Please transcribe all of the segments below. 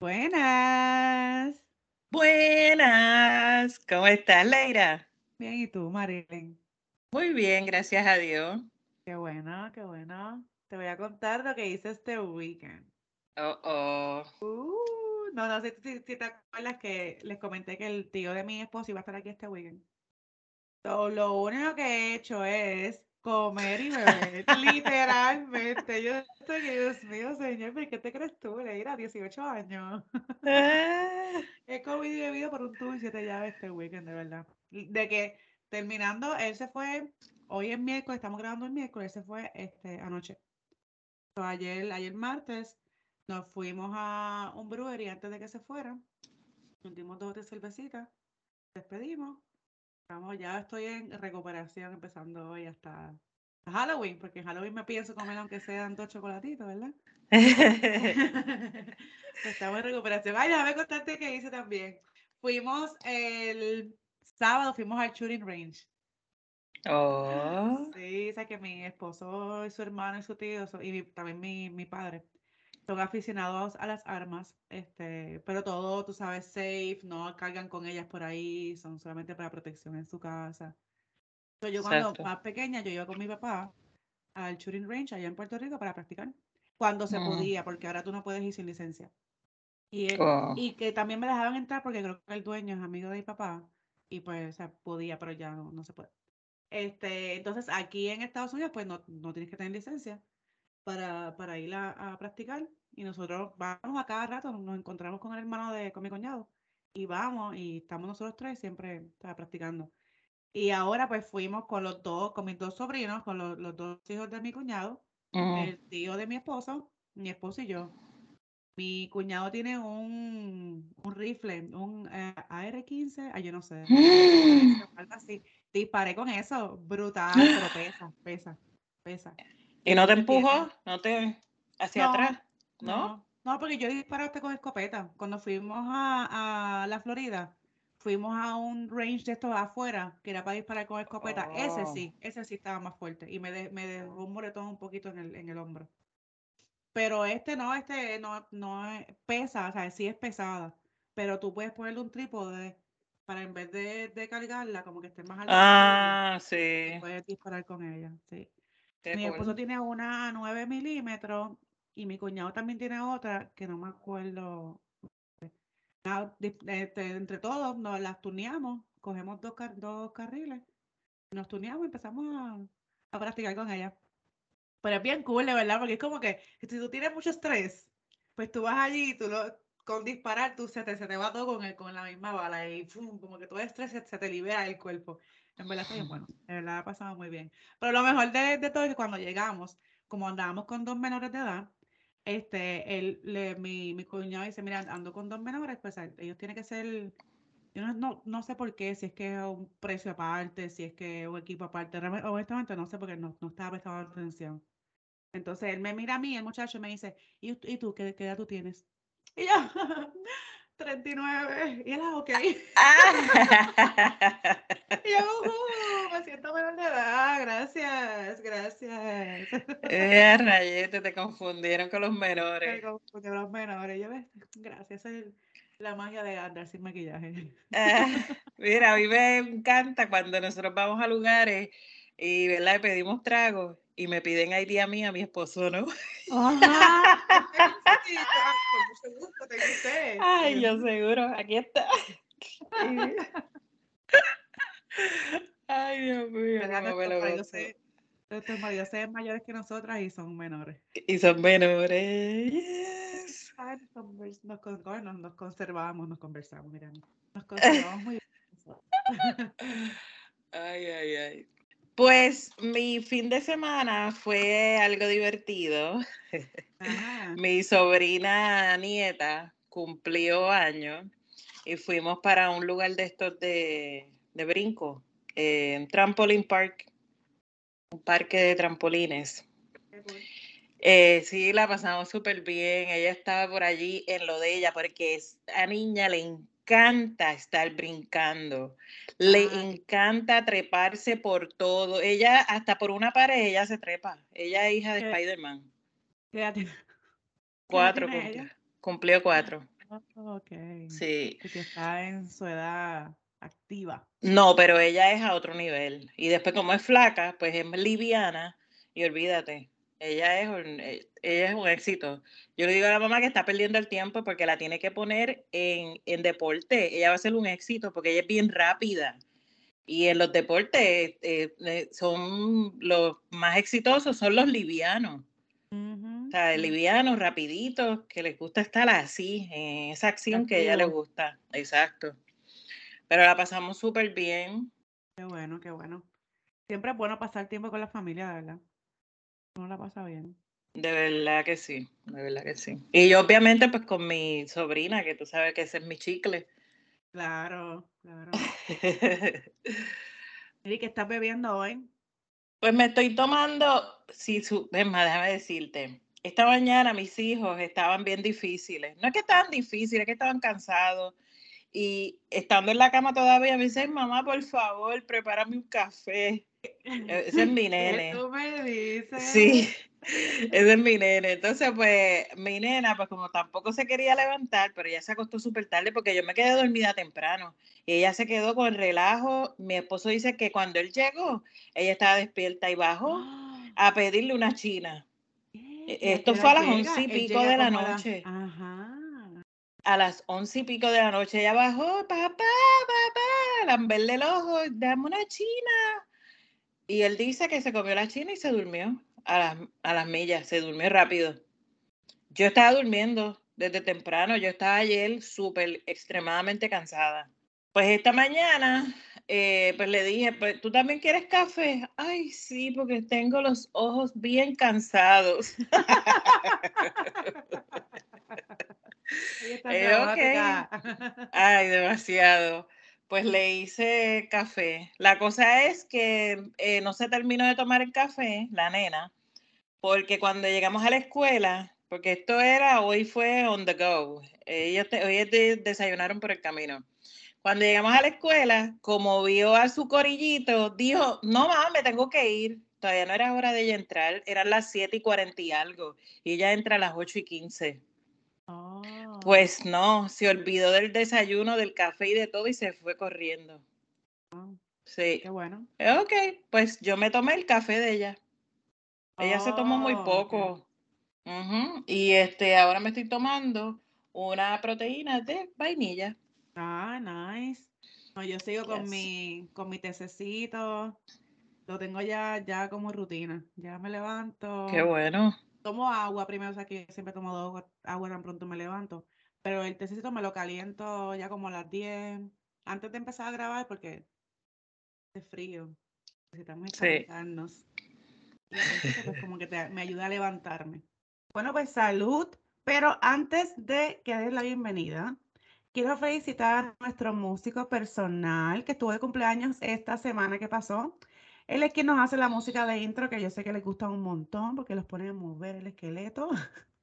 Buenas. Buenas, ¿cómo estás, Leira? Bien, ¿y tú, Marilyn? Muy bien, gracias a Dios. Qué bueno, qué bueno. Te voy a contar lo que hice este weekend. Oh, oh. Uh, no, no sé si, si te acuerdas que les comenté que el tío de mi esposo iba a estar aquí este weekend. So, lo único que he hecho es comer y beber, literalmente. Yo estoy, Dios mío, señor, ¿por qué te crees tú, Leira? 18 años. He comido y bebido por un tubo y siete llaves este weekend, de verdad. De que terminando, él se fue, hoy es miércoles, estamos grabando el miércoles, él se fue este, anoche. So, ayer, ayer martes nos fuimos a un brewery antes de que se fuera. Nos dimos dos o tres cervecitas, despedimos. Estamos, ya estoy en recuperación, empezando hoy hasta Halloween, porque en Halloween me pienso comer aunque sean dos chocolatitos, ¿verdad? Estamos en recuperación. Ay, déjame contarte qué hice también. Fuimos el sábado, fuimos al shooting range. oh, Sí, sé que mi esposo y su hermano y su tío y mi- también mi, mi padre son aficionados a las armas, este, pero todo, tú sabes, safe, no cargan con ellas por ahí, son solamente para protección en su casa. So, yo cuando Exacto. más pequeña, yo iba con mi papá al shooting range allá en Puerto Rico para practicar, cuando se Mm. podía, porque ahora tú no puedes ir sin licencia. Y, él- oh. y que también me dejaban entrar porque creo que el dueño es amigo de mi papá y pues, o sea, podía, pero ya no, no se puede. Este, entonces aquí en Estados Unidos pues no, no tienes que tener licencia para, para ir a, a practicar y nosotros vamos a cada rato, nos encontramos con el hermano de, con mi cuñado y vamos y estamos nosotros tres siempre ¿sabes? practicando. Y ahora pues fuimos con los dos, con mis dos sobrinos, con los, los dos hijos de mi cuñado, el tío de mi esposo, mi esposo y yo. Mi cuñado tiene un, un rifle, un eh, AR-15, ah, yo no sé, algo así. Disparé con eso, brutal, pero pesa, pesa, pesa. ¿Y no te empujó? ¿No te hacia No, atrás? ¿No? No, no, porque yo disparé hasta con escopeta. Cuando fuimos a, a la Florida, fuimos a un range de estos afuera, que era para disparar con escopeta. Ese Oh. sí, ese sí estaba más fuerte y me, de- me dejó un moretón un poquito en el, en el hombro. Pero este no, este no, no es- pesa, o sea, sí es pesada, pero tú puedes ponerle un trípode para en vez de, de cargarla, como que esté más alta Ah, sí. puedes disparar con ella, sí. Qué Mi cool. esposo tiene una 9 milímetros y mi cuñado también tiene otra que no me acuerdo. Di- este, entre todos nos las turneamos, cogemos dos, car- dos carriles, nos turneamos y empezamos a, a practicar con ella. Pero es bien cool, de verdad, porque es como que si tú tienes mucho estrés, pues tú vas allí y tú lo, con disparar, tú se te, se te va todo con, el, con la misma bala y ¡fum! como que todo el estrés se, se te libera del cuerpo. En verdad está bien bueno, de verdad ha pasado muy bien. Pero lo mejor de, de todo es que cuando llegamos, como andábamos con dos menores de edad, este, él, le, mi, mi cuñado dice, mira, ando con dos menores, pues ellos tienen que ser, yo no, no, no sé por qué, si es que es un precio aparte, si es que es un equipo aparte, honestamente no sé porque no, no estaba prestando atención. Entonces él me mira a mí, el muchacho, y me dice, ¿y, tú- y tú qué, qué edad tú tienes? Y yo, 39. Y él, ah, ok. Ah. Y yo, "Ujú, me siento menor de edad, gracias, gracias. Eh, rayete, te confundieron con los Me menores. confundí los menores. Yo, "Ves, gracias, es la magia de andar sin maquillaje. Ah, mira, a mí me encanta cuando nosotros vamos a lugares y ¿verdad? pedimos tragos y me piden ID a mí, a mi esposo, ¿no? Ajá. "Ah, con mucho gusto, tengo usted. Ay, yo seguro, aquí está. Ay, Dios mío, Nuestros maridos ven mayores que nosotras y son menores. Y son menores. Yes. Ay, nos, nos, nos conservamos, nos conversamos, mira, nos conservamos muy bien. Ay, ay, ay. Pues mi fin de semana fue algo divertido. Ajá. Mi sobrina nieta cumplió años y fuimos para un lugar de estos de, de brinco, eh, Trampoline Park, un parque de trampolines. Eh, sí, la pasamos súper bien. Ella estaba por allí en lo de ella, porque a niña le encanta estar brincando. Le Ah, encanta treparse por todo. Ella, hasta por una pared, ella se trepa. Ella es hija de. Spider-Man. ¿qué edad tiene? ¿Qué edad Cuatro cumplió. Cumplió cuatro. Oh. Sí. Que está en su edad activa. No, pero ella es a otro nivel. Y después, como es flaca, pues es liviana. Y olvídate, ella es un, eh, ella es un éxito. Yo le digo a la mamá que está perdiendo el tiempo porque la tiene que poner en, en deporte. Ella va a ser un éxito porque ella es bien rápida. Y en los deportes eh, eh, son los más exitosos, son los livianos. O sea, livianos, rapiditos, que les gusta estar así, en esa acción que a ella le gusta. Exacto. Pero la pasamos súper bien. Qué bueno, qué bueno. Siempre es bueno pasar tiempo con la familia, verdad. Uno la pasa bien. De verdad que sí, de verdad que sí. Y yo obviamente pues con mi sobrina, que tú sabes que ese es mi chicle. Claro, claro. ¿Y qué estás bebiendo hoy? Pues me estoy tomando, si su, más, déjame decirte, esta mañana mis hijos estaban bien difíciles. No es que estaban difíciles, es que estaban cansados. Y estando en la cama todavía me dicen, mamá, por favor, prepárame un café. E, Ese es mi ¿Qué nene. tú me dices? Sí, ese es mi nene. Entonces, pues, mi nena, pues como tampoco se quería levantar, pero ella se acostó súper tarde porque yo me quedé dormida temprano. Y ella se quedó con relajo. Mi esposo dice que cuando él llegó, ella estaba despierta y bajó a pedirle una china. E- ¿Y a qué Esto fue a las once y pico de la noche. Ajá. A las once y pico de la noche ella bajó, papá, papá, lamberle el ojo, dame una china. Y él dice que se comió la china y se durmió a las, a las millas, se durmió rápido. Yo estaba durmiendo desde temprano, yo estaba ayer súper extremadamente cansada. Pues esta mañana, eh, pues le dije, pues tú también quieres café. Ay, sí, porque tengo los ojos bien cansados. Ella está Eh, dramática. Ay, demasiado. Pues le hice café. La cosa es que eh, no se terminó de tomar el café, la nena, porque cuando llegamos a la escuela, porque esto era, hoy fue on the go, ellos te- hoy de- desayunaron por el camino. Cuando llegamos a la escuela, como vio a su corillito, dijo, no mamá, me tengo que ir. Todavía no era hora de ella entrar, eran las 7 y 40 y algo, y ella entra a las 8 y 15. Oh. Pues no, se olvidó del desayuno, del café y de todo y se fue corriendo. Oh, Sí. Qué bueno. Ok, pues yo me tomé el café de ella. Ella se tomó muy Oh, poco. Y este, ahora me estoy tomando una proteína de vainilla. Ah, nice. No, yo sigo con mi, con mi tececito. Lo tengo ya, ya como rutina. Ya me levanto. Qué bueno. Tomo agua primero, o sea que siempre tomo agua, agua tan pronto me levanto. Pero el tecito me lo caliento ya como a las 10, antes de empezar a grabar porque es frío. Necesitamos Sí. calentarnos. Tecito, pues como que te- me ayuda a levantarme. Bueno, pues salud. Pero antes de que des la bienvenida, quiero felicitar a nuestro músico personal que estuvo de cumpleaños esta semana que pasó. Él es quien nos hace la música de intro, que yo sé que les gusta un montón porque los pone a mover el esqueleto.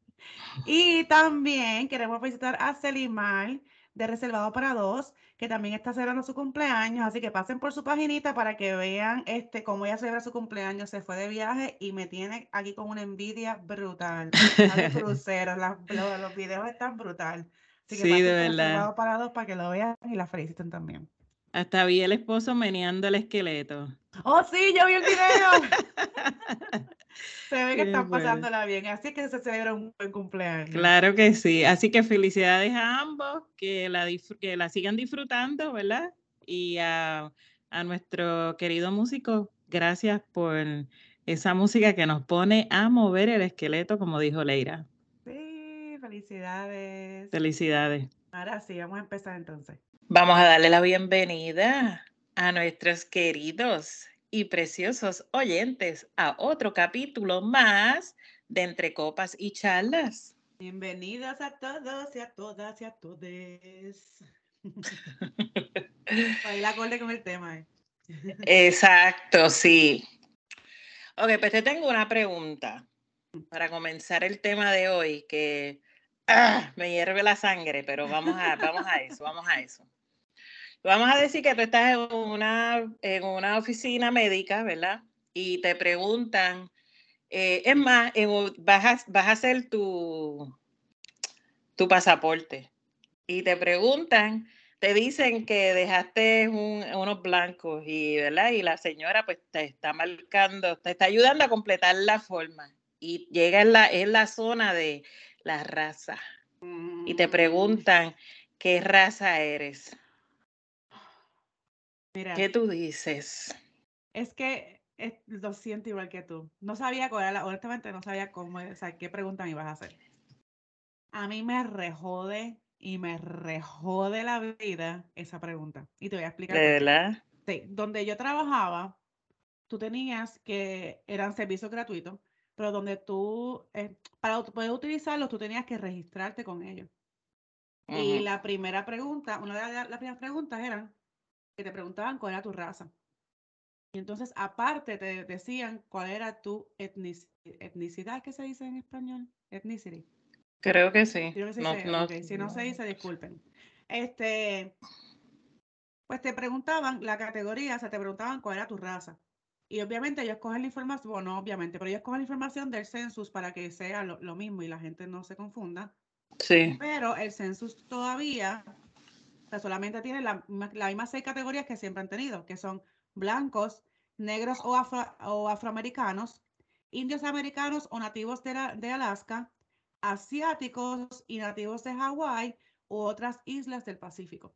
Y también queremos felicitar a Celimar de Reservado para Dos, que también está celebrando su cumpleaños. Así que pasen por su paginita para que vean este, cómo ella celebra su cumpleaños. Se fue de viaje y me tiene aquí con una envidia brutal. Está de crucero, las- los, los videos están brutal. Así que Sí, pasen de verdad. Reservado para Dos para que lo vean y la feliciten también. Hasta vi el esposo meneando el esqueleto. ¡Oh, sí! ¡Yo vi el video! Se ve que Qué están bueno. pasándola bien. Así que se celebra un buen cumpleaños. Claro que sí. Así que felicidades a ambos, que la, que la sigan disfrutando, ¿verdad? Y a, a nuestro querido músico, gracias por esa música que nos pone a mover el esqueleto, como dijo Leira. Sí, felicidades. Felicidades. Ahora sí, vamos a empezar entonces. Vamos a darle la bienvenida a nuestros queridos y preciosos oyentes a otro capítulo más de Entre Copas y Charlas. Bienvenidos a todos y a todas y a todes. Baila acorde con el tema. eh. Exacto, sí. Ok, pues te tengo una pregunta. para comenzar el tema de hoy, que ¡ah! me hierve la sangre, pero vamos a, vamos a eso, vamos a eso. Vamos a decir que tú estás en una, en una oficina médica, ¿verdad? Y te preguntan, eh, es más, vas, a, vas a hacer tu, tu pasaporte y te preguntan, te dicen que dejaste unos blancos y, ¿verdad? y la señora pues te está marcando, te está ayudando a completar la forma y llega en la, en la zona de la raza y te mm. preguntan qué raza eres. Mira, ¿Qué tú dices? Es que lo siento igual que tú. No sabía cuál era, honestamente no sabía cómo, o sea, qué pregunta me ibas a hacer. A mí me rejode y me rejode la vida esa pregunta. Y te voy a explicar. ¿De verdad? Sí, donde yo trabajaba, tú tenías que, eran servicios gratuitos, pero donde tú, eh, para poder utilizarlos, tú tenías que registrarte con ellos. Y la primera pregunta, una de las primeras preguntas eran, que te preguntaban cuál era tu raza. Y entonces, aparte, te decían cuál era tu etnicidad, ¿qué se dice en español? Ethnicity. Creo que sí. Si no se dice, disculpen. Este, pues te preguntaban la categoría, o sea, te preguntaban cuál era tu raza. Y obviamente ellos cogen la información, bueno, obviamente, pero ellos cogen la información del census para que sea lo, lo mismo y la gente no se confunda. Sí. Pero el census todavía solamente tiene las mismas seis categorías que siempre han tenido, que son blancos, negros o, afroamericanos, indios americanos o nativos de, de Alaska, asiáticos y nativos de Hawái u otras islas del Pacífico.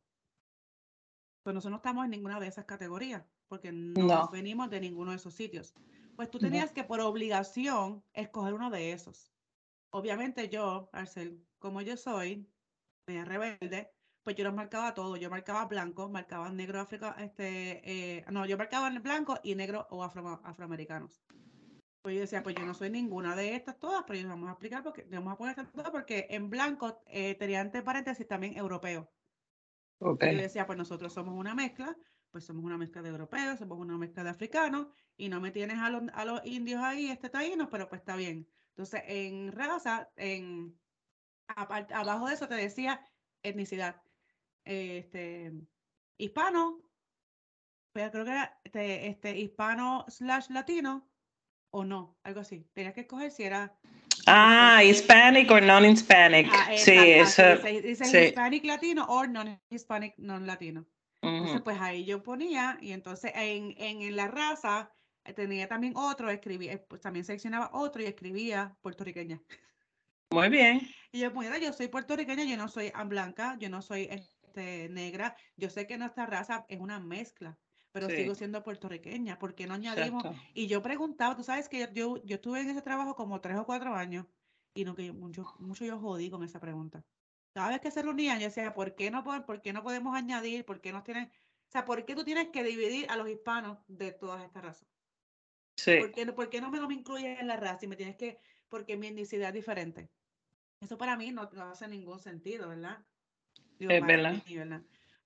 Pues nosotros no estamos en ninguna de esas categorías, porque no, venimos de ninguno de esos sitios. Pues tú tenías que por obligación escoger uno de esos. Obviamente yo, Arcel, como yo soy, me rebelde, pues yo los marcaba todos. Yo marcaba blanco, marcaba negro, África, este, eh, no, yo marcaba blanco y negro o afroamericanos. Pues yo decía, pues yo no soy ninguna de estas todas, pero yo vamos a explicar porque vamos a poner estas todas porque en blanco eh, tenía entre paréntesis también europeo. Okay. Yo decía, pues nosotros somos una mezcla, pues somos una mezcla de europeos, somos una mezcla de africanos, y no me tienes a los, a los indios ahí, este taínos, pero pues está bien. Entonces, en raza, en abajo de eso te decía etnicidad este, hispano, pero creo que era este, este, hispano slash latino o no, algo así. Tenías que escoger si era... Ah, Hispanic o non-Hispanic. Ah, sí, eso. Dice, Hispanic latino o non-Hispanic non-latino. Entonces, pues ahí yo ponía, y entonces en, en, la raza eh, tenía también otro, escribía, eh, pues también seleccionaba otro y escribía puertorriqueña. Muy bien. Y yo, pues, yo soy puertorriqueña, yo no soy blanca, yo no soy este, negra. Yo sé que nuestra raza es una mezcla, pero sigo siendo puertorriqueña. ¿Por qué no añadimos? Y yo preguntaba, tú sabes que yo, yo estuve en ese trabajo como tres o cuatro años y no, que mucho, mucho yo jodí con esa pregunta. Cada vez que se reunían, yo decía, ¿por qué no, por qué no podemos añadir? ¿Por qué no tienen, o sea, ¿por qué tú tienes que dividir a los hispanos de todas estas razas? Sí. ¿Por qué, ¿Por qué, no me lo incluyes en la raza y me tienes que, porque mi etnicidad es diferente? Eso para mí no, no hace ningún sentido, ¿verdad? Es verdad.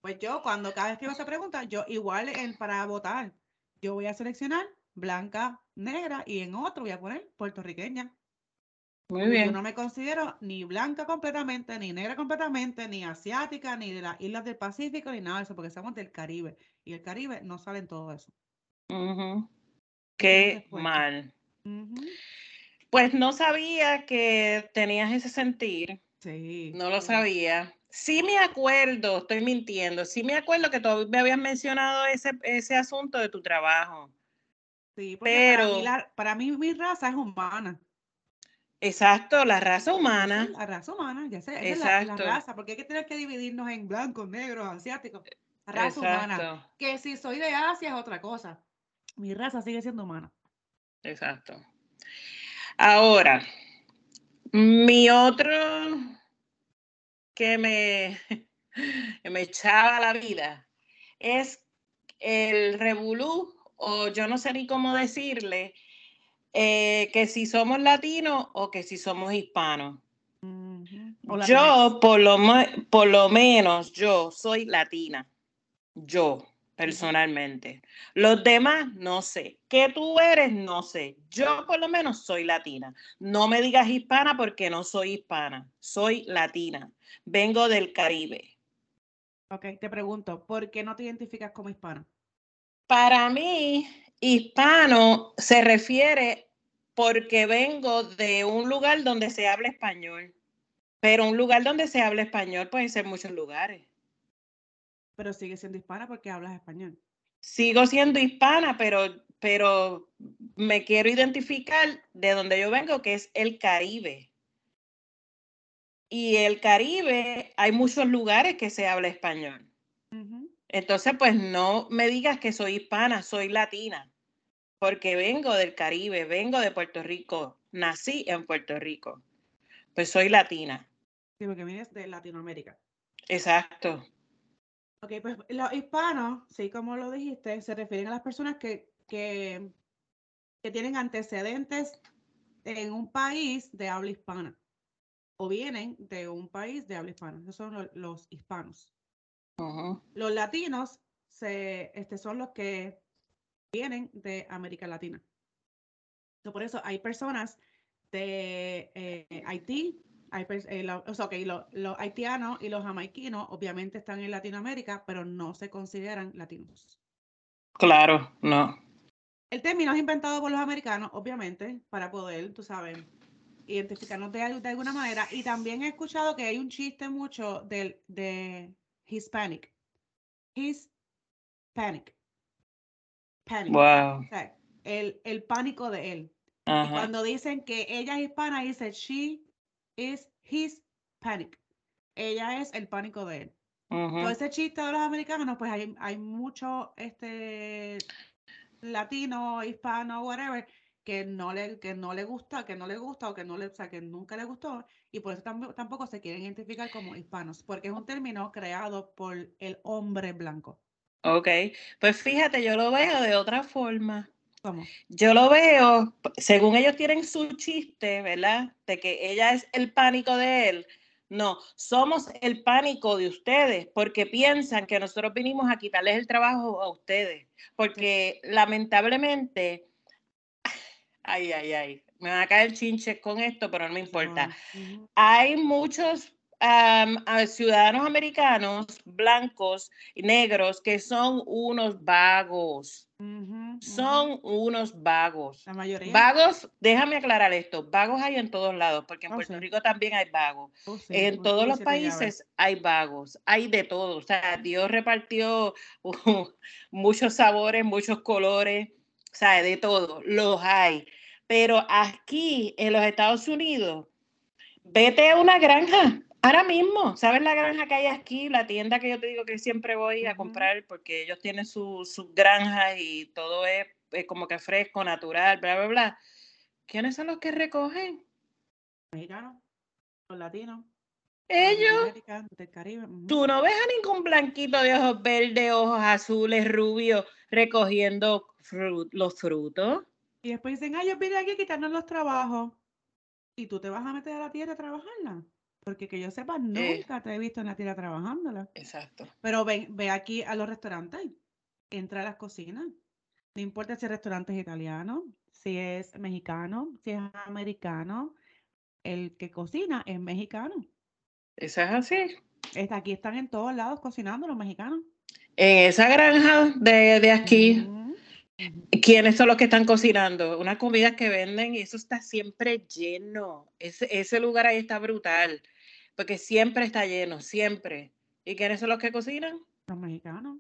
Pues yo, cuando cada vez que se pregunta, yo igual en, para votar, yo voy a seleccionar blanca, negra y en otro voy a poner puertorriqueña. Muy bien. Yo no me considero ni blanca completamente, ni negra completamente, ni asiática, ni de las islas del Pacífico, ni nada de eso, porque somos del Caribe. Y el Caribe no sale en todo eso. Qué pues, mal. Pues no sabía que tenías ese sentir. Sí. No lo sabía. Sí me acuerdo, estoy mintiendo, sí me acuerdo que tú me habías mencionado ese, ese asunto de tu trabajo. Sí, pero para mí, mi raza es humana. Exacto, la raza humana. La raza humana, ya sé, es la, raza, porque hay que tener que dividirnos en blancos, negros, asiáticos. Raza humana. Que si soy de Asia es otra cosa. Mi raza sigue siendo humana. Exacto. Ahora, mi otro que me, me echaba la vida es el revolú, o yo no sé ni cómo decirle, eh, que si somos latinos o que si somos hispanos. Yo, por lo, por lo menos, yo soy latina. Yo, personalmente. Los demás, no sé. ¿Qué tú eres? No sé. Yo por lo menos soy latina. No me digas hispana porque no soy hispana. Soy latina. Vengo del Caribe. Ok, te pregunto, ¿por qué no te identificas como hispana? Para mí, hispano se refiere porque vengo de un lugar donde se habla español. Pero un lugar donde se habla español puede ser muchos lugares pero sigue siendo hispana porque hablas español. Sigo siendo hispana, pero, pero me quiero identificar de donde yo vengo, que es el Caribe. Y el Caribe, hay muchos lugares que se habla español. Entonces, pues no me digas que soy hispana, soy latina, porque vengo del Caribe, vengo de Puerto Rico, nací en Puerto Rico, pues soy latina. Sí, porque vienes de Latinoamérica. Exacto. Ok, pues los hispanos, sí, como lo dijiste, se refieren a las personas que, que, tienen antecedentes en un país de habla hispana o vienen de un país de habla hispana. Esos son los, hispanos. Los latinos se, este, son los que vienen de América Latina. por eso hay personas de eh, Haití, hay, eh, o sea, los haitianos y los jamaiquinos obviamente están en Latinoamérica, pero no se consideran latinos. Claro, no. El término es inventado por los americanos, obviamente, para poder, tú sabes, identificarnos de, alguna manera. Y también he escuchado que hay un chiste mucho del, de Hispanic. Hispanic. Panic. Wow. el, el pánico de él. Y cuando dicen que ella es hispana, dice she is his panic. Ella es el pánico de él. Todo ese chiste de los americanos, pues hay, hay mucho este latino, hispano, whatever, que no le, que no le gusta, que no le gusta o que no le, o sea, que nunca le gustó, y por eso tampoco se quieren identificar como hispanos, porque es un término creado por el hombre blanco. Ok, pues fíjate, yo lo veo de otra forma. Yo lo veo, según ellos tienen su chiste, ¿verdad? De que ella es el pánico de él. No, somos el pánico de ustedes porque piensan que nosotros vinimos a quitarles el trabajo a ustedes. Porque lamentablemente, ay, ay, ay, me van a caer chinches con esto, pero no me importa. Hay muchos ciudadanos americanos, blancos y negros, que son unos vagos. son unos vagos. La mayoría. Vagos, déjame aclarar esto, vagos hay en todos lados, porque en oh, Puerto Rico también hay vagos. Oh, en todos los países hay vagos, hay de todo. O sea, Dios repartió muchos sabores, muchos colores, o sea, de todo, los hay. Pero aquí en los Estados Unidos, vete a una granja Ahora mismo, ¿sabes la granja que hay aquí? La tienda que yo te digo que siempre voy a comprar porque ellos tienen sus granjas y todo es, como que fresco, natural, bla, bla, bla. ¿Quiénes son los que recogen? Mexicanos, los latinos. Ellos. Tú no ves a ningún blanquito de ojos verdes, ojos azules, rubios, recogiendo los frutos. Y después dicen, ay, yo vine aquí a quitarnos los trabajos. Y tú te vas a meter a la tierra a trabajarla. Porque que yo sepa, eh. nunca te he visto en la tierra trabajándola. Exacto. Pero ve, ve aquí a los restaurantes, entra a las cocinas. No importa si el restaurante es italiano, si es mexicano, si es americano, el que cocina es mexicano. Eso es así. Aquí están en todos lados cocinando los mexicanos. En esa granja de, aquí, ¿quiénes son los que están cocinando? Una comida que venden y eso está siempre lleno. Ese, ese lugar ahí está brutal. Porque siempre está lleno, siempre. ¿Y quiénes son los que cocinan? Los mexicanos.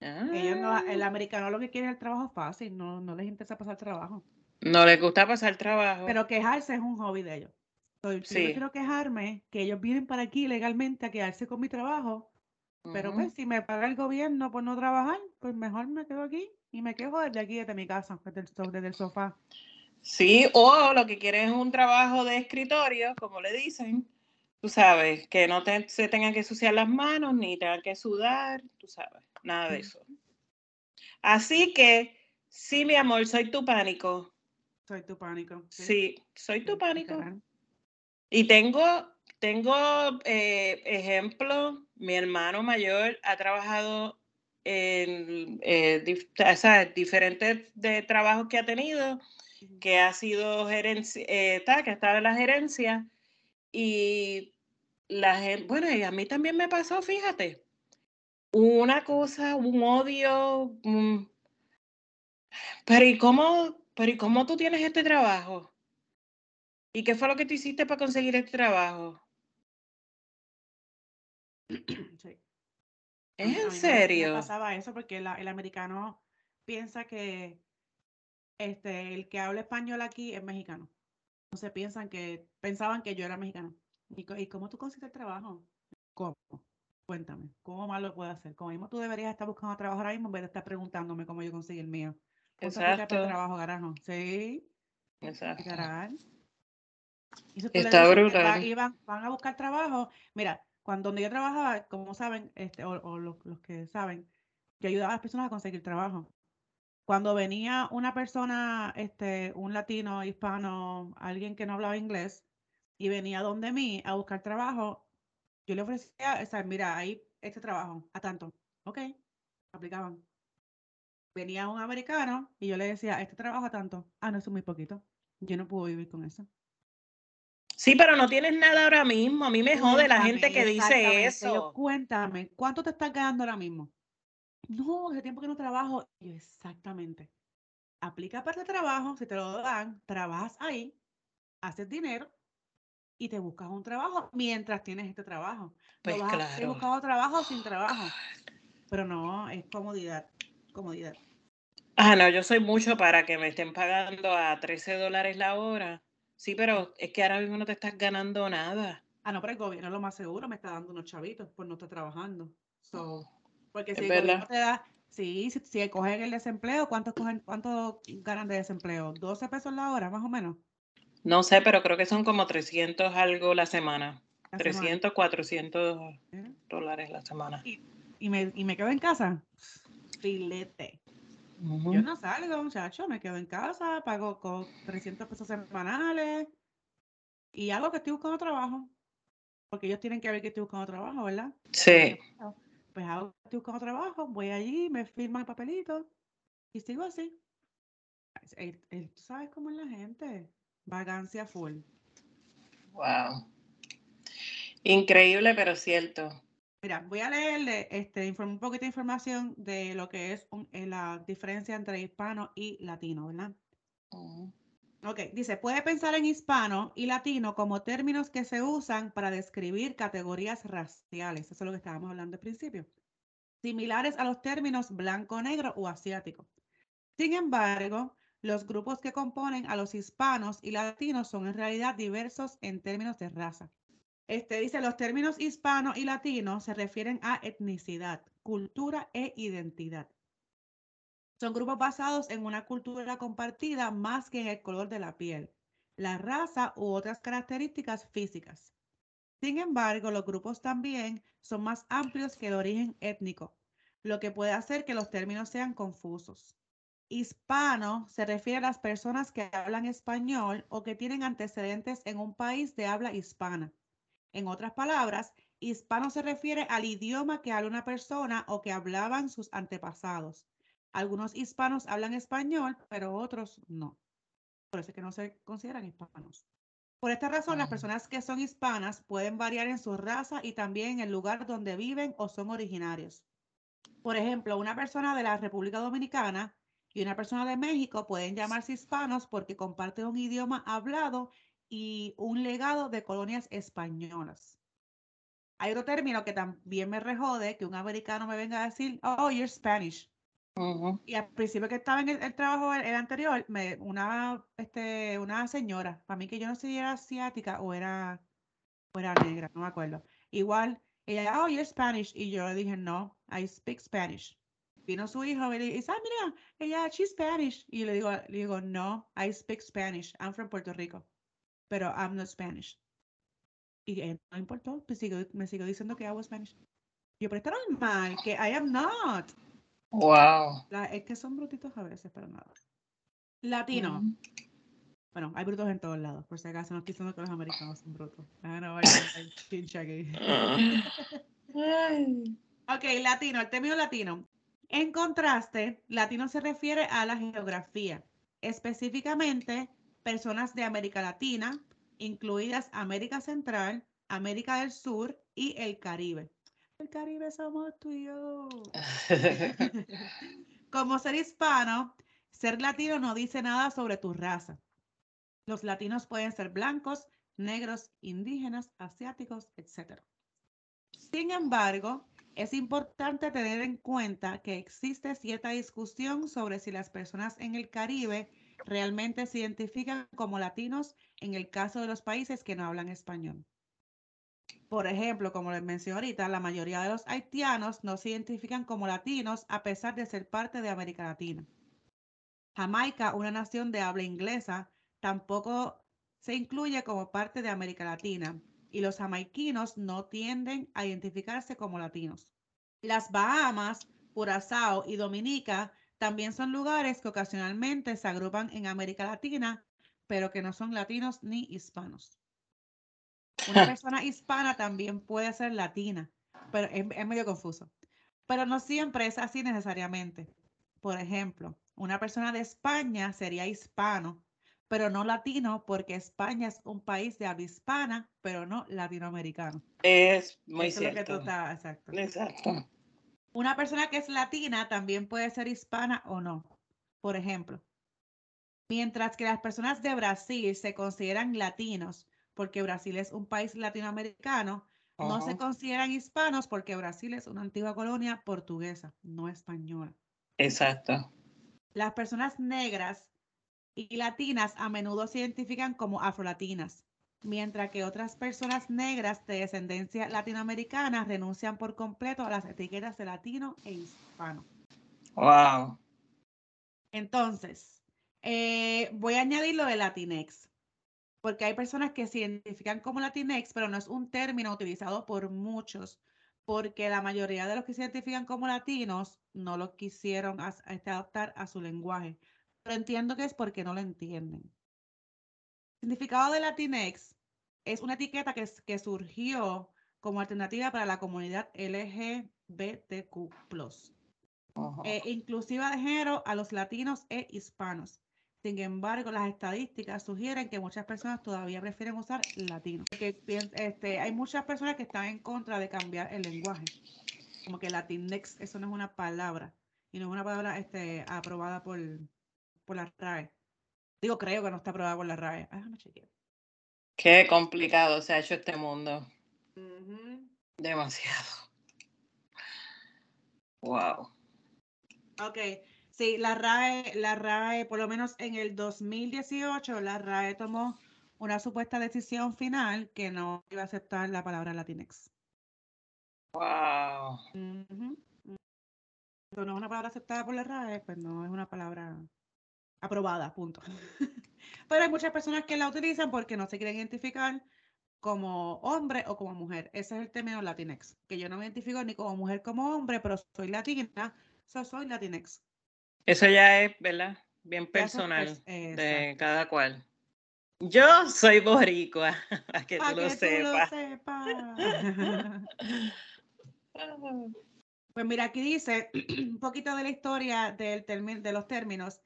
el ah. americano lo que quiere es el trabajo fácil, no, no les interesa pasar trabajo. No les gusta pasar trabajo. Pero quejarse es un hobby de ellos. Si yo quiero quejarme, que ellos vienen para aquí legalmente a quedarse con mi trabajo, pero pues si me paga el gobierno por no trabajar, pues mejor me quedo aquí y me quejo desde aquí, desde mi casa, desde el, desde el sofá. Sí, o lo que quieren es un trabajo de escritorio, como le dicen, tú sabes, que no se tengan que ensuciar las manos ni tengan que sudar, tú sabes, nada de eso. Así que, sí, mi amor, soy tu pánico. Soy tu pánico. Sí, soy tu pánico. Y tengo, tengo eh, ejemplo, mi hermano mayor ha trabajado en eh, dif- o sea, diferentes de trabajos que ha tenido, que ha sido gerencia, eh, está, que ha estado en la gerencia y la gente, bueno, y a mí también me pasó, fíjate, una cosa, un odio, mm, pero ¿y cómo, pero ¿y cómo tú tienes este trabajo? ¿Y qué fue lo que tú hiciste para conseguir este trabajo? Sí. ¿Es en me- serio? pasaba eso porque el americano piensa que este, el que habla español aquí es mexicano. Entonces piensan que, pensaban que yo era mexicano. ¿Y, cómo tú consigues trabajo? ¿Cómo? Cuéntame, ¿cómo más lo puedo hacer? Como mismo tú deberías estar buscando trabajo ahora mismo en vez de estar preguntándome cómo yo conseguí el mío. El Exacto, trabajo, carajo. Sí, exacto. caray. Y Está brutal. van, a buscar trabajo. Mira, cuando donde yo trabajaba, como saben, este, o, o los, los que saben, yo ayudaba a las personas a conseguir trabajo. Cuando venía una persona, este, un latino, hispano, alguien que no hablaba inglés, y venía donde mí a buscar trabajo, yo le ofrecía, o sea, mira, ahí este trabajo, a tanto. Ok, aplicaban. Venía un americano y yo le decía, este trabajo a tanto. Ah, no, eso es muy poquito. Yo no puedo vivir con eso. Sí, pero no tienes nada ahora mismo. A mí me jode la gente que dice. Yo, eso. cuéntame, ¿cuánto te estás ganando ahora mismo? No, hace tiempo que no trabajo. Yo, exactamente. Aplica para el trabajo, si te lo dan, trabajas ahí, haces dinero y te buscas un trabajo mientras tienes este trabajo. Pues no vas a seguir claro. buscando trabajo sin trabajo. Pero no, es comodidad, comodidad. Ah, no, yo soy mucho para que me estén pagando a 13 dólares la hora. Sí, pero es que ahora mismo no te estás ganando nada. Ah, no, pero el gobierno lo más seguro me está dando unos chavitos por no estar trabajando. So, porque si el gobierno te da, sí, si, si cogen el desempleo, ¿cuántos cogen, cuánto ganan de desempleo? ¿12 pesos la hora, más o menos? No sé, pero creo que son como 300 algo la semana. La semana. 300, 400 ¿eh? dólares la semana. Y, y me, y me quedo en casa. Filete. Yo no salgo, muchacho, me quedo en casa, pago con 300 pesos semanales y hago que estoy buscando trabajo. Porque ellos tienen que ver que estoy buscando trabajo, ¿verdad? Sí. Pues hago que estoy buscando trabajo, voy allí, me firman el papelito y sigo así. Tú sabes cómo es la gente. Vagancia full. Wow. Increíble, pero cierto. Mira, voy a leerle este, un poquito de información de lo que es un- eh, la diferencia entre hispano y latino, ¿verdad? Ujú. Ok, dice, puede pensar en hispano y latino como términos que se usan para describir categorías raciales. Eso es lo que estábamos hablando al principio. Similares a los términos blanco, negro o asiático. Sin embargo, los grupos que componen a los hispanos y latinos son en realidad diversos en términos de raza. Este dice, los términos hispano y latino se refieren a etnicidad, cultura e identidad. Son grupos basados en una cultura compartida más que en el color de la piel, la raza u otras características físicas. Sin embargo, los grupos también son más amplios que el origen étnico, lo que puede hacer que los términos sean confusos. Hispano se refiere a las personas que hablan español o que tienen antecedentes en un país de habla hispana. En otras palabras, hispano se refiere al idioma que habla una persona o que hablaban sus antepasados. Algunos hispanos hablan español, pero otros no. Por eso es que no se consideran hispanos. Por esta razón, las personas que son hispanas pueden variar en su raza y también en el lugar donde viven o son originarios. Por ejemplo, una persona de la República Dominicana y una persona de México pueden llamarse hispanos porque comparten un idioma hablado y un legado de colonias españolas. Hay otro término que también me rejode, que un americano me venga a decir, oh, you're Spanish. Ujú. Y al principio que estaba en el, el trabajo, el, el anterior, me, una, este, una señora, para mí que yo no sé si era asiática o era, o era negra, no me acuerdo. Igual, ella, oh, you're Spanish. Y yo le dije, no, I speak Spanish. Vino su hijo y le dice, ah, mira, ella, she's Spanish. Y le digo, le digo, no, I speak Spanish. I'm from Puerto Rico. Pero I'm not Spanish. Y él no importó, pues sigo- me siguió diciendo que I was Spanish. Yo, pero está normal, que I am not. Wow. La- es que son brutitos a veces, pero nada. Latino. Bueno, hay brutos en todos lados, por si acaso no estoy diciendo que los americanos son brutos. Ah, no, hay chincha aquí. Ok, latino, el término latino. En contraste, latino se refiere a la geografía, específicamente personas de América Latina, incluidas América Central, América del Sur y el Caribe. El Caribe somos tú y yo. Como ser hispano, ser latino no dice nada sobre tu raza. Los latinos pueden ser blancos, negros, indígenas, asiáticos, etc. Sin embargo, es importante tener en cuenta que existe cierta discusión sobre si las personas en el Caribe realmente se identifican como latinos en el caso de los países que no hablan español. Por ejemplo, como les mencioné ahorita, la mayoría de los haitianos no se identifican como latinos a pesar de ser parte de América Latina. Jamaica, una nación de habla inglesa, tampoco se incluye como parte de América Latina y los jamaiquinos no tienden a identificarse como latinos. Las Bahamas, Curazao y Dominica también son lugares que ocasionalmente se agrupan en América Latina, pero que no son latinos ni hispanos. Una persona hispana también puede ser latina, pero es, es medio confuso. Pero no siempre es así necesariamente. Por ejemplo, una persona de España sería hispano, pero no latino, porque España es un país de habla hispana, pero no latinoamericano. Es muy Eso es lo que cierto. tú estás- exacto. Exacto. Una persona que es latina también puede ser hispana o no. Por ejemplo, mientras que las personas de Brasil se consideran latinos porque Brasil es un país latinoamericano, no se consideran hispanos porque Brasil es una antigua colonia portuguesa, no española. Exacto. Las personas negras y latinas a menudo se identifican como afrolatinas, mientras que otras personas negras de descendencia latinoamericana renuncian por completo a las etiquetas de latino e hispano. Wow. Entonces, eh, voy a añadir lo de Latinex, porque hay personas que se identifican como Latinex, pero no es un término utilizado por muchos, porque la mayoría de los que se identifican como latinos no lo quisieron este, adaptar a su lenguaje. Pero entiendo que es porque no lo entienden. El significado de Latinex es una etiqueta que, que surgió como alternativa para la comunidad LGBTQ eh, inclusiva de género a los latinos e hispanos. Sin embargo, las estadísticas sugieren que muchas personas todavía prefieren usar latino. Porque pien- este, hay muchas personas que están en contra de cambiar el lenguaje. Como que Latinx, eso no es una palabra. Y no es una palabra este, aprobada por, por la RAE. Digo, creo que no está aprobada por la RAE. Ah, déjame chequear. Qué complicado se ha hecho este mundo. Demasiado. Wow. Ok, sí, la RAE, la RAE, por lo menos en el 2018, la RAE tomó una supuesta decisión final que no iba a aceptar la palabra Latinx. Wow. Eso no es una palabra aceptada por la RAE, pues no es una palabra aprobada, punto. Pero hay muchas personas que la utilizan porque no se quieren identificar como hombre o como mujer. Ese es el término Latinx, que yo no me identifico ni como mujer como hombre, pero soy latina, so soy Latinx. Eso ya es, ¿verdad? Bien es personal pers- de cada cual. Yo soy boricua, para que Para tú lo que tú lo sepas. sepas. Pues mira, aquí dice un poquito de la historia del de los términos.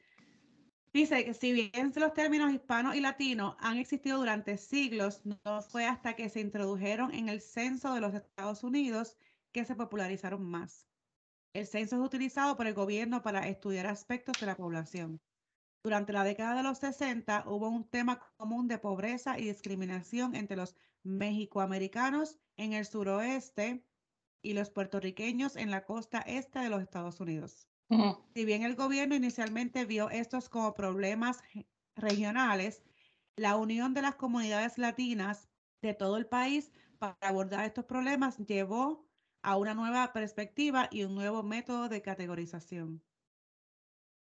Dice que si bien los términos hispano y latino han existido durante siglos, no fue hasta que se introdujeron en el censo de los Estados Unidos que se popularizaron más. El censo es utilizado por el gobierno para estudiar aspectos de la población. Durante la década de los 60 hubo un tema común de pobreza y discriminación entre los mexicoamericanos en el suroeste y los puertorriqueños en la costa este de los Estados Unidos. Si bien el gobierno inicialmente vio estos como problemas regionales, la unión de las comunidades latinas de todo el país para abordar estos problemas llevó a una nueva perspectiva y un nuevo método de categorización.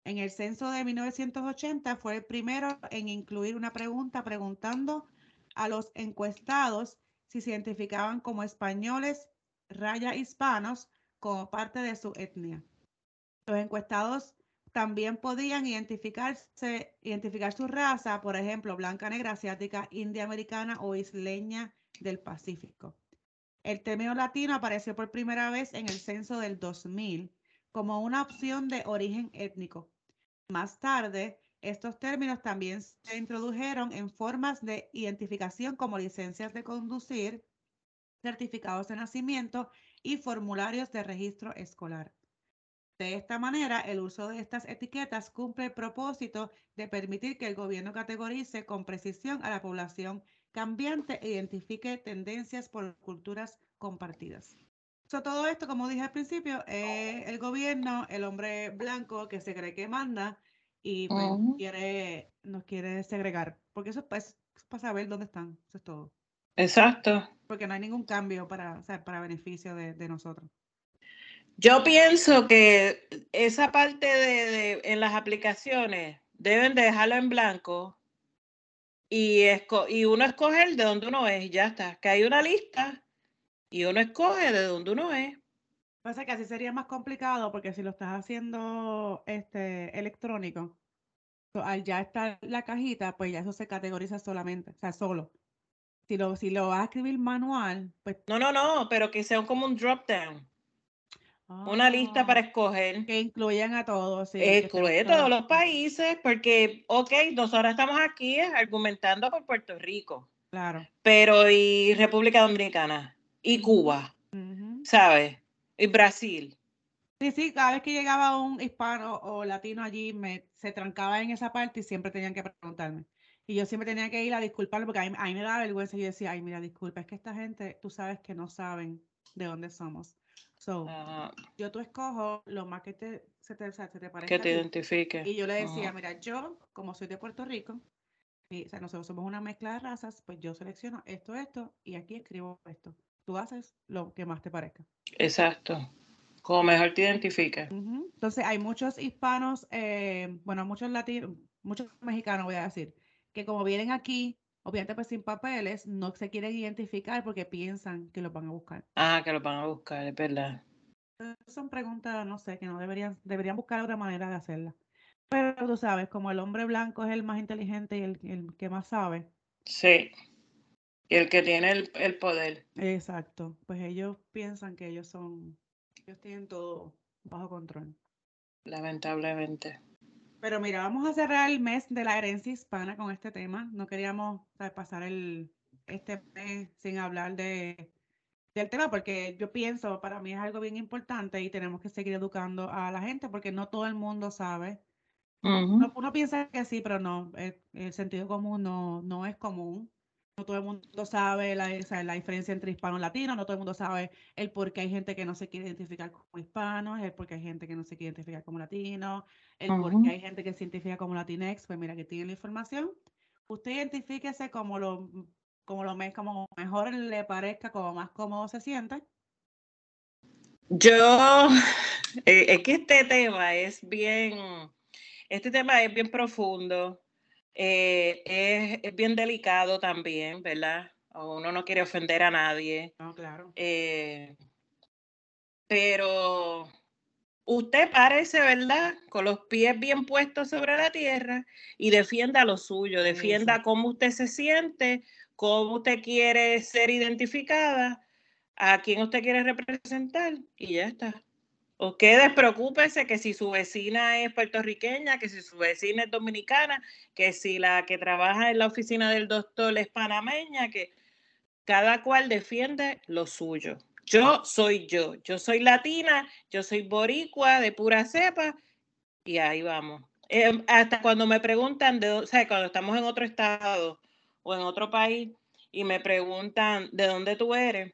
En el censo de 1980 fue el primero en incluir una pregunta preguntando a los encuestados si se identificaban como españoles, raya hispanos, como parte de su etnia. Los encuestados también podían identificarse, identificar su raza, por ejemplo, blanca, negra, asiática, india americana o isleña del Pacífico. El término latino apareció por primera vez en el censo del 2000, como una opción de origen étnico. Más tarde, estos términos también se introdujeron en formas de identificación como licencias de conducir, certificados de nacimiento y formularios de registro escolar. De esta manera, el uso de estas etiquetas cumple el propósito de permitir que el gobierno categorice con precisión a la población cambiante e identifique tendencias por culturas compartidas. todo esto, como dije al principio, es el gobierno, el hombre blanco que se cree que manda y pues, quiere, nos quiere segregar, porque eso pues, es para saber dónde están, eso es todo. Exacto. Porque no hay ningún cambio para, para beneficio de nosotros. Yo pienso que esa parte de, en las aplicaciones deben dejarlo en blanco y, y uno escoge de dónde uno es y ya está. Que hay una lista y uno escoge de dónde uno es. Pasa que así sería más complicado porque si lo estás haciendo este electrónico, al ya estar la cajita, pues ya eso se categoriza solamente, o sea, solo. Si lo, si lo vas a escribir manual, pues... No, no, no, pero que sea como un drop down. Una lista para ah, escoger. Que incluyan a todos. Sí, Excluye todos los países, porque, ok, nosotros estamos aquí argumentando por Puerto Rico. Claro. Pero y República Dominicana, y Cuba, ¿sabes? Y Brasil. Sí, sí, cada vez que llegaba un hispano o latino allí, me, se trancaba en esa parte y siempre tenían que preguntarme. Y yo siempre tenía que ir a disculparlo porque a mí, me daba vergüenza y yo decía, ay, mira, disculpa, es que esta gente, tú sabes que no saben de dónde somos. So, yo tú escojo lo más que te, se te, se te parezca. Que te identifique. Y yo le decía, mira, yo, como soy de Puerto Rico, y, o sea, nosotros somos una mezcla de razas, pues yo selecciono esto, esto, y aquí escribo esto. Tú haces lo que más te parezca. Exacto. Como mejor te identifique. Entonces, hay muchos hispanos, eh, bueno, muchos latinos, muchos mexicanos, voy a decir, que como vienen aquí, obviamente pues sin papeles, no se quieren identificar porque piensan que los van a buscar. Ah, que los van a buscar, es verdad. Son preguntas, no sé, que no deberían, deberían buscar otra manera de hacerla. Pero tú sabes, como el hombre blanco es el más inteligente y el, que más sabe. Sí. Y el que tiene el, el, poder. Exacto. Pues ellos piensan que ellos son, ellos tienen todo bajo control. Lamentablemente. Pero mira, vamos a cerrar el mes de la herencia hispana con este tema. No queríamos pasar el, este mes sin hablar de, del tema porque yo pienso, para mí es algo bien importante y tenemos que seguir educando a la gente porque no todo el mundo sabe. uno, piensa que sí, pero no, el, el sentido común no, no es común no todo el mundo sabe la, la diferencia entre hispano y latino, no todo el mundo sabe el por qué hay gente que no se quiere identificar como hispanos, el por qué hay gente que no se quiere identificar como latino, el por qué hay gente que se identifica como latinex, pues mira que tiene la información. Usted identifíquese como lo, como lo como mejor le parezca, como más cómodo se siente. Yo, eh, es que este tema es bien, este tema es bien profundo eh, es, bien delicado también, ¿verdad? Uno no quiere ofender a nadie. No, claro. Eh, pero usted parece, ¿verdad? Con los pies bien puestos sobre la tierra y defienda lo suyo, defienda cómo usted se siente, cómo usted quiere ser identificada, a quién usted quiere representar y ya está. Usted despreocúpese que si su vecina es puertorriqueña, que si su vecina es dominicana, que si la que trabaja en la oficina del doctor es panameña, que cada cual defiende lo suyo. Yo soy yo, yo soy latina, yo soy boricua de pura cepa y ahí vamos. Em, hasta cuando me preguntan, de, o sea, cuando estamos en otro estado o en otro país y me preguntan de dónde tú eres,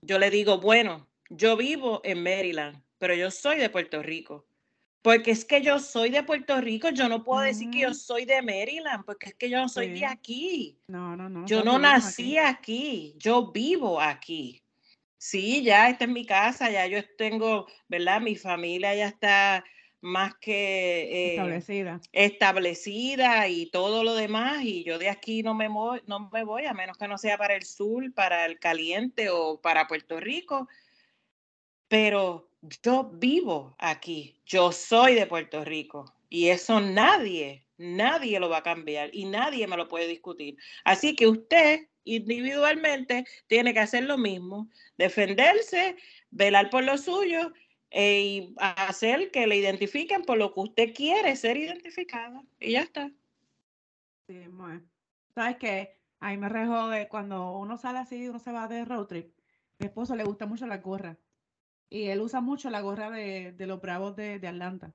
yo le digo, bueno, yo vivo en Maryland pero yo soy de Puerto Rico. Porque es que yo soy de Puerto Rico, yo no puedo decir que yo soy de Maryland, porque es que yo no soy de aquí. No, no, no. Yo no nací aquí. yo vivo aquí. Sí, ya esta es mi casa, ya yo tengo, ¿verdad? Mi familia ya está más que eh, establecida. establecida y todo lo demás, y yo de aquí no me, no me voy, a menos que no sea para el sur, para el caliente o para Puerto Rico. Pero yo vivo aquí, yo soy de Puerto Rico y eso nadie, nadie lo va a cambiar y nadie me lo puede discutir. Así que usted individualmente tiene que hacer lo mismo, defenderse, velar por lo suyo eh, y hacer que le identifiquen por lo que usted quiere ser identificada. Y ya está. Sí, bueno. ¿Sabes qué? A mí me rejode cuando uno sale así, uno se va de road trip. Mi esposo le gusta mucho la gorra. Y él usa mucho la gorra de, de los bravos de, de Atlanta.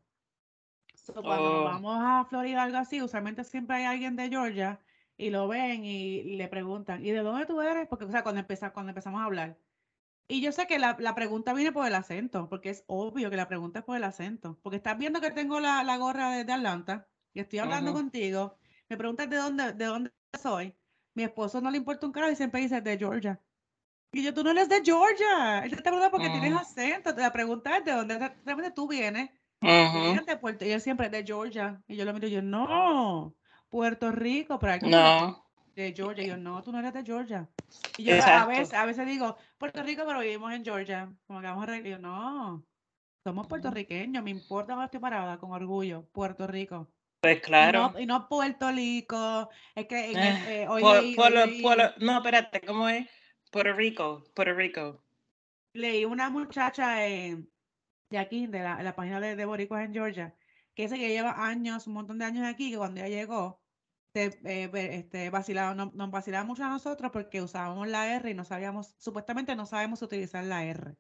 So, cuando Oh. vamos a Florida algo así, usualmente siempre hay alguien de Georgia y lo ven y, le preguntan, ¿y de dónde tú eres? Porque, o sea, cuando, empeza- cuando empezamos a hablar. Y yo sé que la, la pregunta viene por el acento, porque es obvio que la pregunta es por el acento. Porque estás viendo que tengo la, la gorra de, de Atlanta y estoy hablando contigo, me preguntas de dónde, de dónde soy. Mi esposo no le importa un carajo y siempre dice de Georgia. Y yo, tú no eres de Georgia. Él te está preguntando porque tienes acento. La pregunta es de dónde re- realmente tú vienes. De Puerto, y él siempre de Georgia. Y yo lo miro y yo, no, Puerto Rico, pero como No, de Georgia. Y yo, no, tú no eres de Georgia. Y yo a veces, a veces digo, Puerto Rico, pero vivimos en Georgia. Como que vamos a. Y yo, no, somos puertorriqueños. Me importa dónde estoy parada, con orgullo. Puerto Rico. Pues Y claro. no, y no Puerto Rico. Es que Ah, eh, hoy por- hoy por no, espérate, ¿cómo es? Puerto Rico, Puerto Rico. leí una muchacha en- de aquí, de la, la página de, de Boricuas en Georgia, que dice que lleva años, un montón de años aquí, que cuando ella llegó, te, eh, este, vacilaba, no- nos vacilaba mucho a nosotros porque usábamos la R y no sabíamos, supuestamente no sabemos utilizar la R.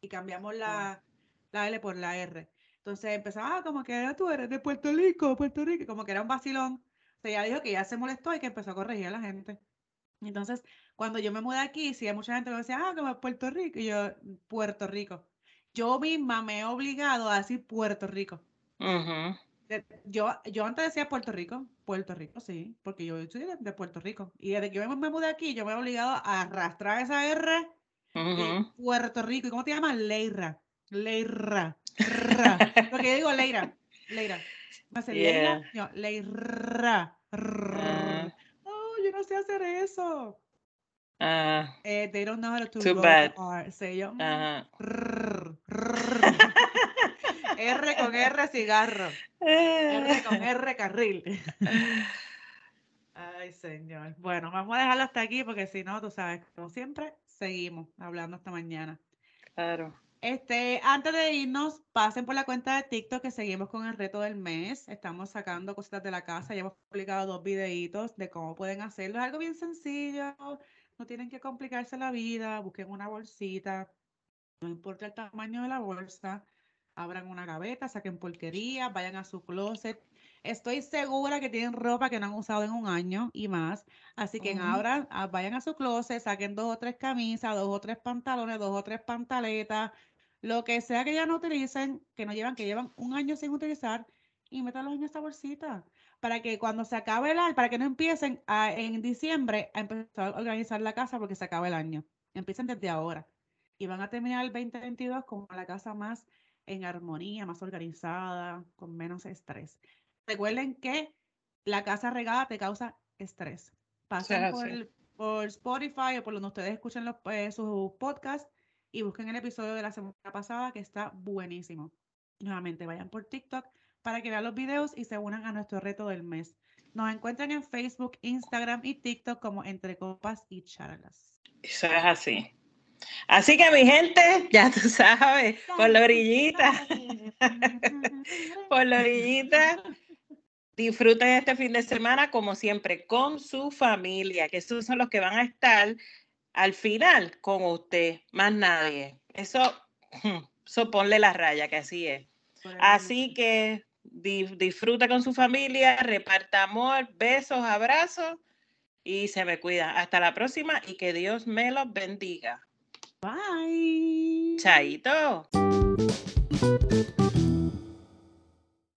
Y cambiamos la, la L por la R. Entonces empezaba, ah, como que "Ah, tú eres de Puerto Rico, Puerto Rico, como que era un vacilón. O sea, ella dijo que ya se molestó y que empezó a corregir a la gente. Entonces, cuando yo me mudé aquí, sí mucha gente que me decía, ah, como Puerto Rico, y yo, Puerto Rico. Yo misma me he obligado a decir Puerto Rico. Yo, yo antes decía Puerto Rico, Puerto Rico, sí, porque yo soy de, Puerto Rico. Y desde que yo me, mudé aquí, yo me he obligado a arrastrar esa R Ujú. Puerto Rico. ¿Y cómo te llamas? Leira. Leira. Ra. Porque yo digo Leira. Leira. Me hace Leira. Yeah. Leira. No, yo no sé hacer eso. ah, Eh, they don't know how to Too bad. R. Say yo. mm, ajá. rrr, rrr. R con R cigarro. R con R carril. Ay, señor. Bueno, vamos a dejarlo hasta aquí porque si no, tú sabes, como siempre, seguimos hablando hasta mañana. Claro. Este, antes de irnos, pasen por la cuenta de TikTok que seguimos con el reto del mes. Estamos sacando cositas de la casa. Ya hemos publicado dos videitos de cómo pueden hacerlo. Es algo bien sencillo. No tienen que complicarse la vida. Busquen una bolsita. No importa el tamaño de la bolsa. Abran una gaveta, saquen porquería, vayan a su closet. Estoy segura que tienen ropa que no han usado en un año y más. Así que ah, vayan a su closet, saquen dos o tres camisas, dos o tres pantalones, dos o tres pantaletas, lo que sea que ya no utilicen, que no llevan, que llevan un año sin utilizar, y métanlos en esta bolsita. Para que cuando se acabe el año, para que no empiecen a- en diciembre a empezar a organizar la casa porque se acaba el año. Empiecen desde ahora. Y van a terminar el 2022 con la casa más en armonía, más organizada, con menos estrés. Recuerden que la casa regada te causa estrés. Pasen por, así. el- por Spotify o por donde ustedes escuchen los, eh, sus podcasts y busquen el episodio de la semana pasada que está buenísimo. Nuevamente vayan por TikTok para que vean los videos y se unan a nuestro reto del mes. Nos encuentran en Facebook, Instagram y TikTok como Entre Copas y Charlas. Eso es así. Así que mi gente, ya tú sabes, por la orillita, por la orillita, disfruten este fin de semana como siempre con su familia, que esos son los que van a estar al final con usted, más nadie. Eso, eso ponle la raya, que así es. Así que di- disfruta con su familia, reparta amor, besos, abrazos y se me cuida. Hasta la próxima y que Dios me los bendiga. Bye. Chaito.